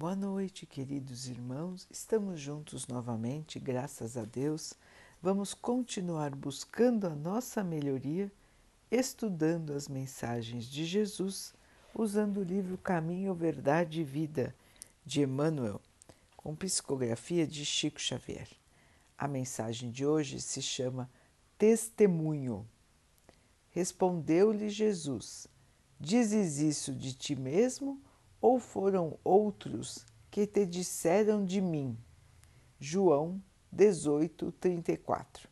Boa noite, queridos irmãos. Estamos juntos novamente, graças a Deus. Vamos continuar buscando a nossa melhoria, estudando as mensagens de Jesus, usando o livro Caminho, Verdade e Vida de Emmanuel, com psicografia de Chico Xavier. A mensagem de hoje se chama Testemunho. Respondeu-lhe Jesus: Dizes isso de ti mesmo? Ou foram outros que te disseram de mim? João 18, 34.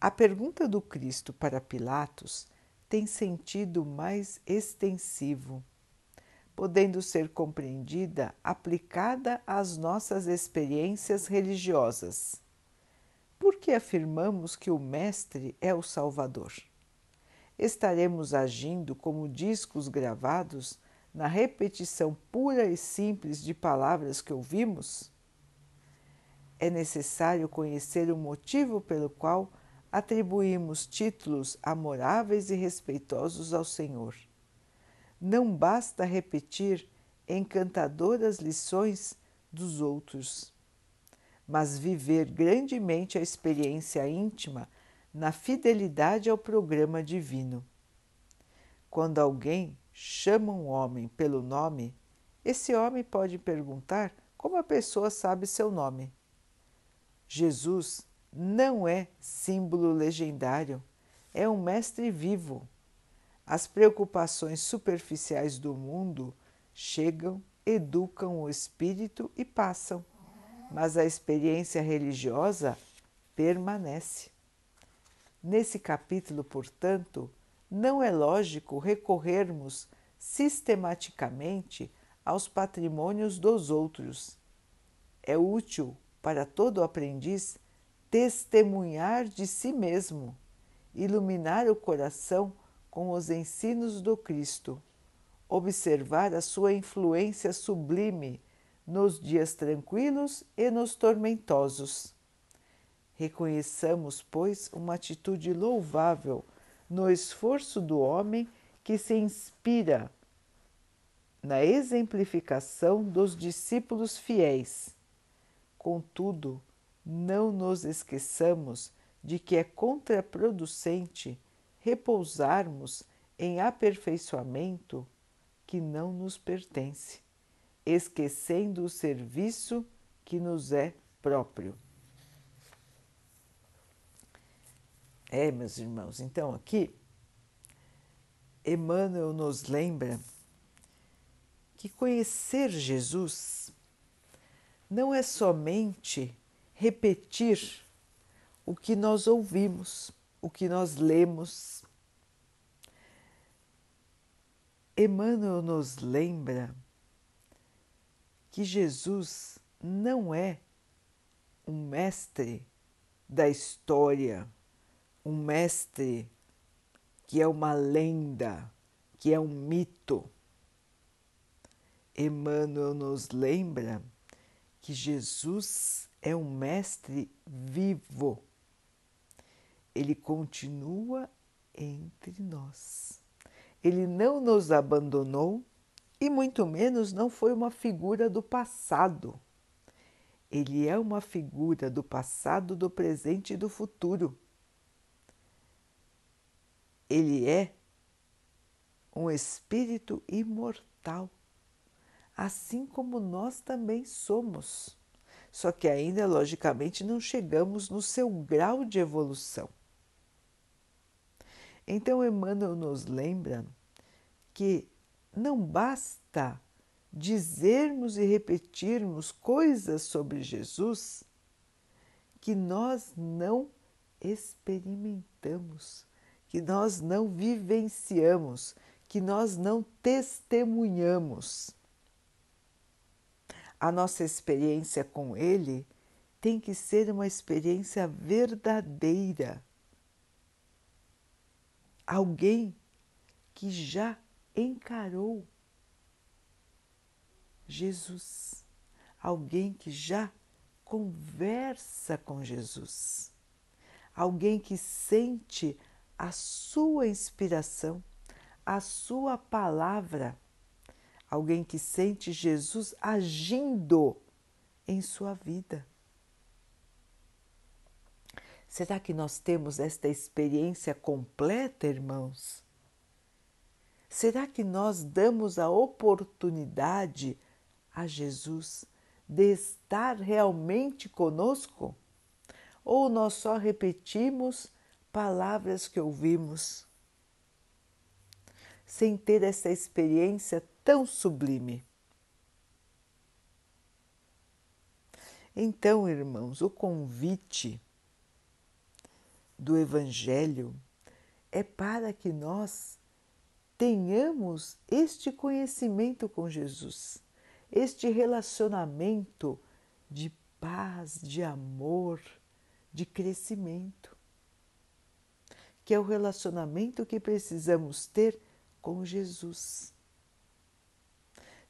A pergunta do Cristo para Pilatos tem sentido mais extensivo, podendo ser compreendida aplicada às nossas experiências religiosas. Por que afirmamos que o Mestre é o Salvador? Estaremos agindo como discos gravados na repetição pura e simples de palavras que ouvimos? É necessário conhecer o motivo pelo qual atribuímos títulos amoráveis e respeitosos ao Senhor. Não basta repetir encantadoras lições dos outros, mas viver grandemente a experiência íntima na fidelidade ao programa divino. Quando alguém chama um homem pelo nome, esse homem pode perguntar como a pessoa sabe seu nome. Jesus não é símbolo legendário, é um mestre vivo. As preocupações superficiais do mundo chegam, educam o espírito e passam, mas a experiência religiosa permanece. Nesse capítulo, portanto, não é lógico recorrermos sistematicamente aos patrimônios dos outros. É útil para todo aprendiz testemunhar de si mesmo, iluminar o coração com os ensinos do Cristo, observar a sua influência sublime nos dias tranquilos e nos tormentosos. Reconheçamos, pois, uma atitude louvável no esforço do homem que se inspira na exemplificação dos discípulos fiéis. Contudo, não nos esqueçamos de que é contraproducente repousarmos em aperfeiçoamento que não nos pertence, esquecendo o serviço que nos é próprio. É, meus irmãos, então aqui Emmanuel nos lembra que conhecer Jesus não é somente repetir o que nós ouvimos, o que nós lemos. Emmanuel nos lembra que Jesus não é um mestre da história um mestre que é uma lenda, que é um mito. Emmanuel nos lembra que Jesus é um mestre vivo. Ele continua entre nós. Ele não nos abandonou e muito menos não foi uma figura do passado. Ele é uma figura do passado, do presente e do futuro ele é um espírito imortal, assim como nós também somos. Só que ainda, logicamente, não chegamos no seu grau de evolução. Então, Emmanuel nos lembra que não basta dizermos e repetirmos coisas sobre Jesus que nós não experimentamos que nós não vivenciamos, que nós não testemunhamos. A nossa experiência com Ele tem que ser uma experiência verdadeira. Alguém que já encarou Jesus, alguém que já conversa com Jesus, alguém que sente a sua inspiração, a sua palavra, alguém que sente Jesus agindo em sua vida. Será que nós temos esta experiência completa, irmãos? Será que nós damos a oportunidade a Jesus de estar realmente conosco? Ou nós só repetimos palavras que ouvimos, sem ter essa experiência tão sublime? Então, irmãos, o convite do Evangelho é para que nós tenhamos este conhecimento com Jesus, este relacionamento de paz, de amor, de crescimento, que é o relacionamento que precisamos ter com Jesus.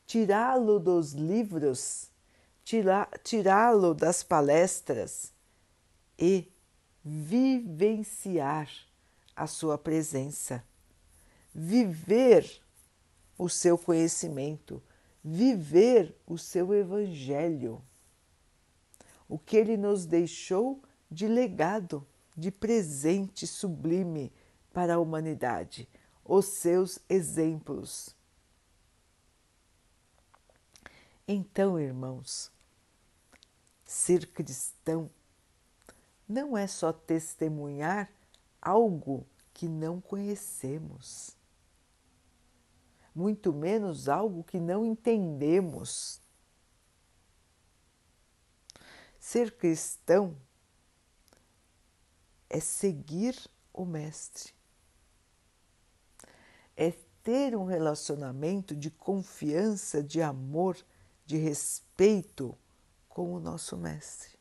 Tirá-lo dos livros, tirá-lo das palestras e vivenciar a sua presença. Viver o seu conhecimento, viver o seu evangelho, o que ele nos deixou de legado, de presente sublime para a humanidade, os seus exemplos. Então, irmãos, ser cristão não é só testemunhar algo que não conhecemos muito menos algo que não entendemos. Ser cristão é seguir o Mestre, é ter um relacionamento de confiança, de amor, de respeito com o nosso Mestre.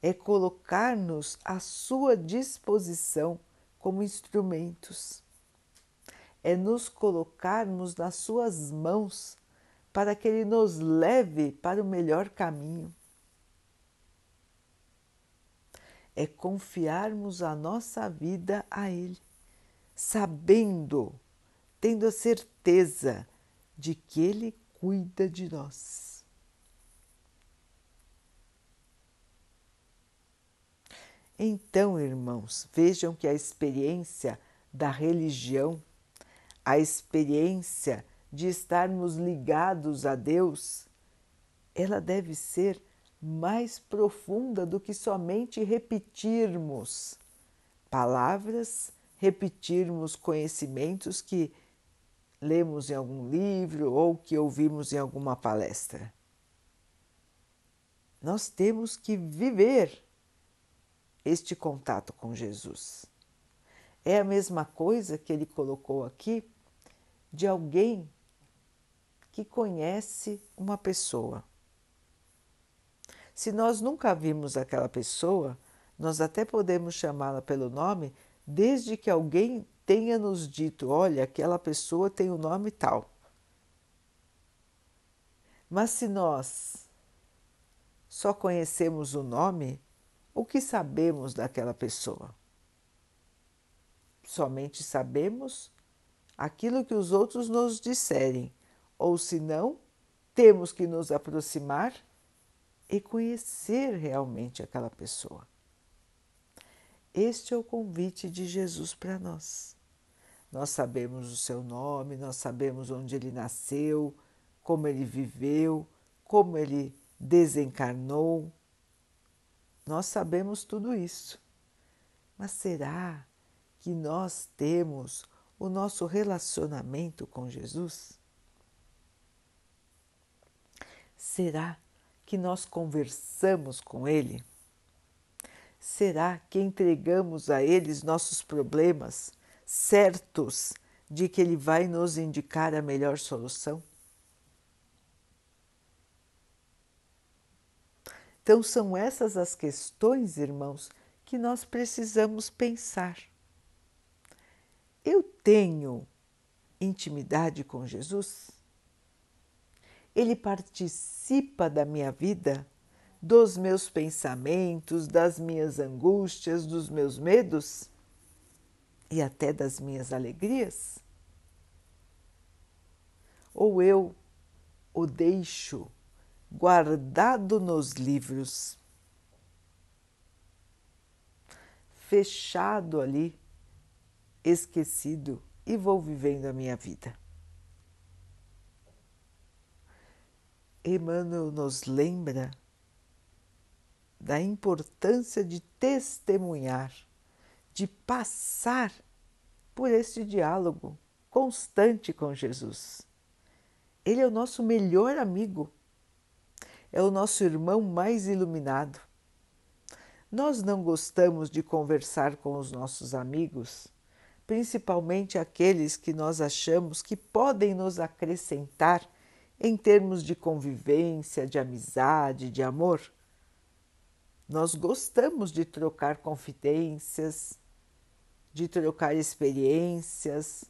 É colocar-nos à sua disposição como instrumentos é nos colocarmos nas Suas mãos para que Ele nos leve para o melhor caminho. É confiarmos a nossa vida a Ele, sabendo, tendo a certeza de que Ele cuida de nós. Então, irmãos, vejam que a experiência da religião a experiência de estarmos ligados a Deus, ela deve ser mais profunda do que somente repetirmos palavras, repetirmos conhecimentos que lemos em algum livro ou que ouvimos em alguma palestra. Nós temos que viver este contato com Jesus. É a mesma coisa que ele colocou aqui de alguém que conhece uma pessoa. Se nós nunca vimos aquela pessoa, nós até podemos chamá-la pelo nome, desde que alguém tenha nos dito: olha, aquela pessoa tem o um nome tal. Mas se nós só conhecemos o nome, o que sabemos daquela pessoa? Somente sabemos aquilo que os outros nos disserem, ou se não, temos que nos aproximar e conhecer realmente aquela pessoa. Este é o convite de Jesus para nós. Nós sabemos o seu nome, nós sabemos onde ele nasceu, como ele viveu, como ele desencarnou. Nós sabemos tudo isso. Mas será que nós temos o nosso relacionamento com Jesus? Será que nós conversamos com Ele? Será que entregamos a Ele nossos problemas, certos de que Ele vai nos indicar a melhor solução? Então, são essas as questões, irmãos, que nós precisamos pensar. Eu tenho intimidade com Jesus? Ele participa da minha vida, dos meus pensamentos, das minhas angústias, dos meus medos e até das minhas alegrias? ou eu o deixo guardado nos livros, fechado ali, esquecido e vou vivendo a minha vida. Emmanuel nos lembra da importância de testemunhar, de passar por este diálogo constante com Jesus. Ele é o nosso melhor amigo, é o nosso irmão mais iluminado. Nós não gostamos de conversar com os nossos amigos, principalmente aqueles que nós achamos que podem nos acrescentar em termos de convivência, de amizade, de amor nós gostamos de trocar confidências, de trocar experiências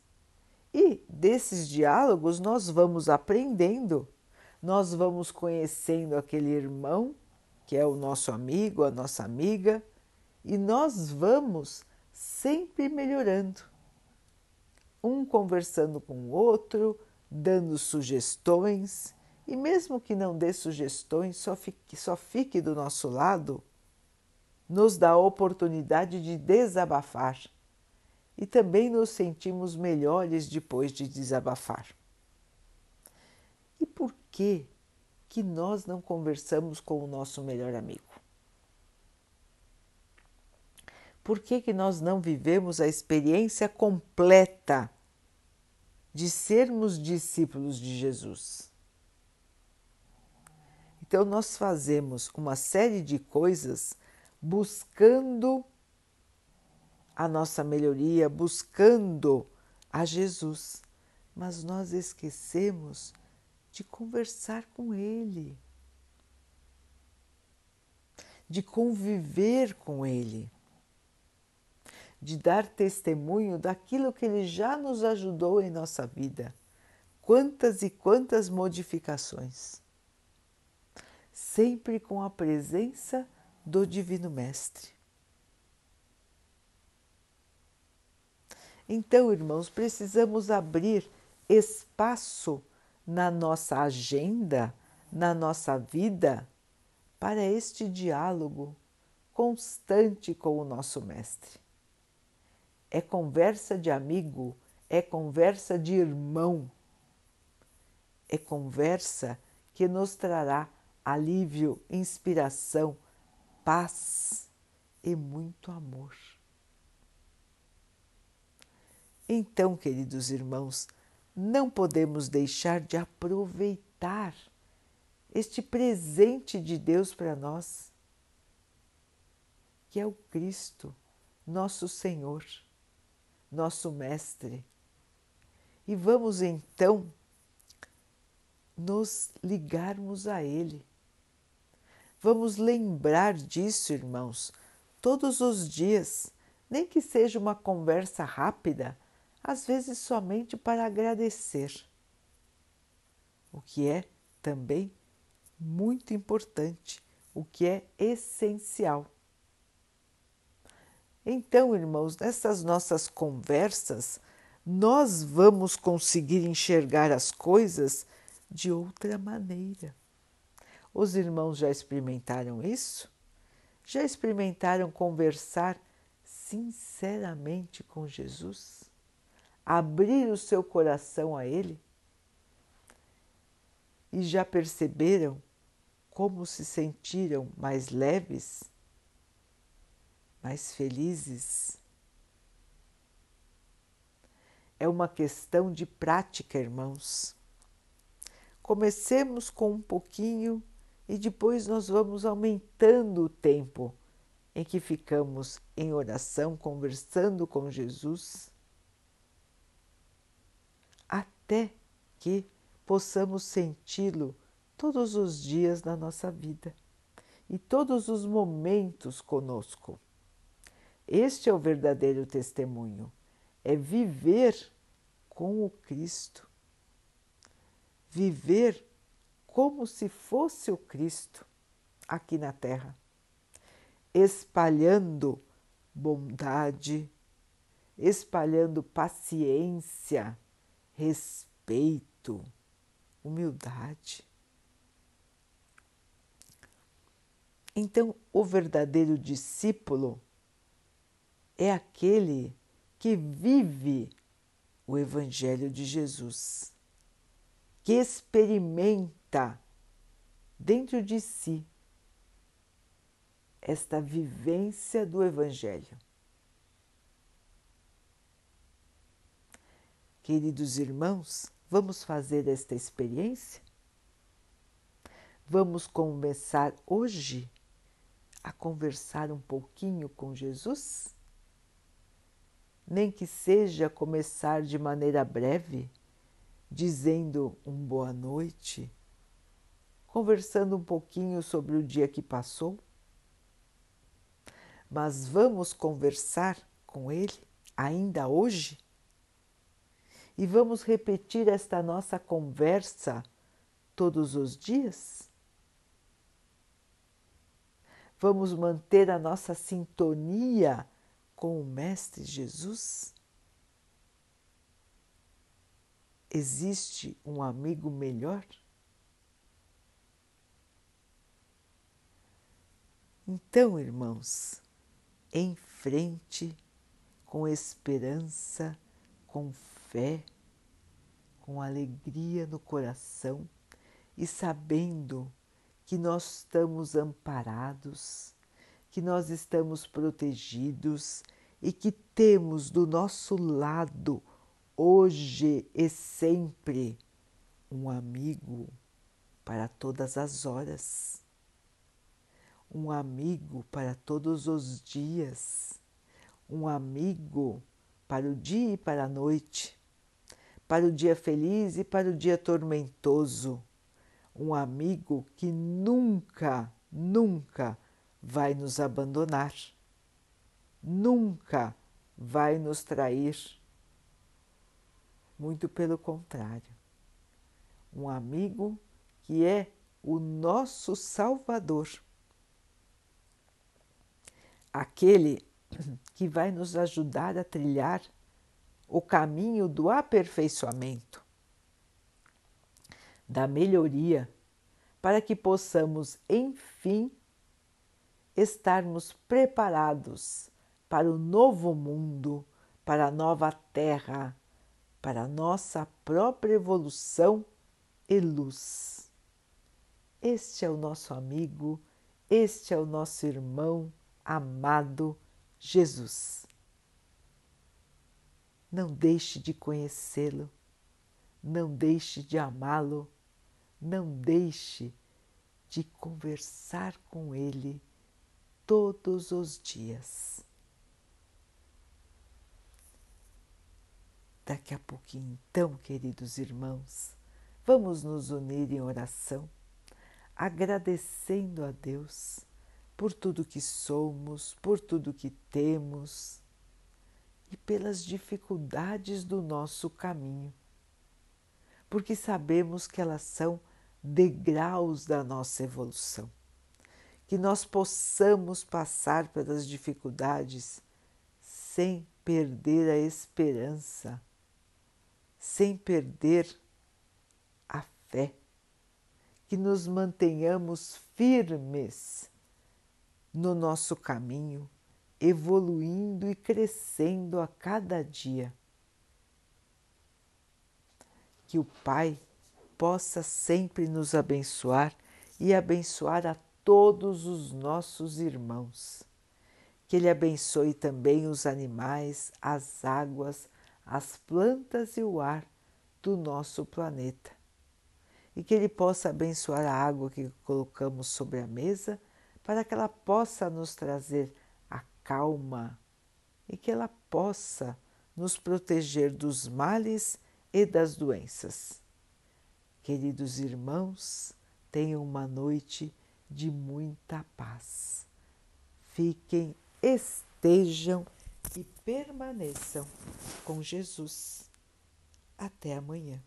e desses diálogos nós vamos aprendendo, nós vamos conhecendo aquele irmão que é o nosso amigo, a nossa amiga e nós vamos sempre melhorando. Um conversando com o outro, dando sugestões e mesmo que não dê sugestões, só fique, só fique do nosso lado nos dá a oportunidade de desabafar e também nos sentimos melhores depois de desabafar. E por que que nós não conversamos com o nosso melhor amigo? Por que que nós não vivemos a experiência completa de sermos discípulos de Jesus? Então nós fazemos uma série de coisas buscando a nossa melhoria, buscando a Jesus, mas nós esquecemos de conversar com Ele, de conviver com Ele, de dar testemunho daquilo que Ele já nos ajudou em nossa vida. Quantas e quantas modificações! Sempre com a presença do Divino Mestre. Então, irmãos, precisamos abrir espaço na nossa agenda, na nossa vida, para este diálogo constante com o nosso Mestre. É conversa de amigo, é conversa de irmão, é conversa que nos trará alívio, inspiração, paz e muito amor. Então, queridos irmãos, não podemos deixar de aproveitar este presente de Deus para nós, que é o Cristo, nosso Senhor, nosso Mestre. E vamos então nos ligarmos a Ele Vamos lembrar disso, irmãos, todos os dias, nem que seja uma conversa rápida, às vezes somente para agradecer. O que é também muito importante, o que é essencial. Então, irmãos, nessas nossas conversas, nós vamos conseguir enxergar as coisas de outra maneira. Os irmãos já experimentaram isso? Já experimentaram conversar sinceramente com Jesus? Abrir o seu coração a Ele? E já perceberam como se sentiram mais leves, mais felizes? É uma questão de prática, irmãos. Comecemos com um pouquinho e depois nós vamos aumentando o tempo em que ficamos em oração, conversando com Jesus, até que possamos senti-lo todos os dias na nossa vida e todos os momentos conosco. Este é o verdadeiro testemunho, é viver com o Cristo, viver como se fosse o Cristo aqui na Terra, espalhando bondade, espalhando paciência, respeito, humildade. Então, o verdadeiro discípulo é aquele que vive o Evangelho de Jesus, que experimenta dentro de si esta vivência do Evangelho. Queridos irmãos, vamos fazer esta experiência? Vamos começar hoje a conversar um pouquinho com Jesus? Nem que seja começar de maneira breve, dizendo um boa noite, conversando um pouquinho sobre o dia que passou. Mas vamos conversar com Ele ainda hoje? e vamos repetir esta nossa conversa todos os dias? Vamos manter a nossa sintonia com o Mestre Jesus? Existe um amigo melhor? Então, irmãos, em frente, com esperança, com fé, com alegria no coração e sabendo que nós estamos amparados, que nós estamos protegidos e que temos do nosso lado, hoje e sempre, um amigo para todas as horas, um amigo para todos os dias, um amigo para o dia e para a noite. Para o dia feliz e para o dia tormentoso. Um amigo que nunca, nunca vai nos abandonar, nunca vai nos trair. Muito pelo contrário, um amigo que é o nosso Salvador, aquele que vai nos ajudar a trilhar o caminho do aperfeiçoamento, da melhoria, para que possamos, enfim, estarmos preparados para o novo mundo, para a nova terra, para a nossa própria evolução e luz. Este é o nosso amigo, este é o nosso irmão amado Jesus. Não deixe de conhecê-lo, não deixe de amá-lo, não deixe de conversar com ele todos os dias. Daqui a pouquinho, então, queridos irmãos, vamos nos unir em oração, agradecendo a Deus por tudo que somos, por tudo que temos e pelas dificuldades do nosso caminho, porque sabemos que elas são degraus da nossa evolução. Que nós possamos passar pelas dificuldades sem perder a esperança, sem perder a fé, que nos mantenhamos firmes no nosso caminho evoluindo e crescendo a cada dia. Que o Pai possa sempre nos abençoar e abençoar a todos os nossos irmãos. Que Ele abençoe também os animais, as águas, as plantas e o ar do nosso planeta. E que Ele possa abençoar a água que colocamos sobre a mesa para que ela possa nos trazer calma e que ela possa nos proteger dos males e das doenças. Queridos irmãos, tenham uma noite de muita paz. Fiquem, estejam e permaneçam com Jesus. Até amanhã.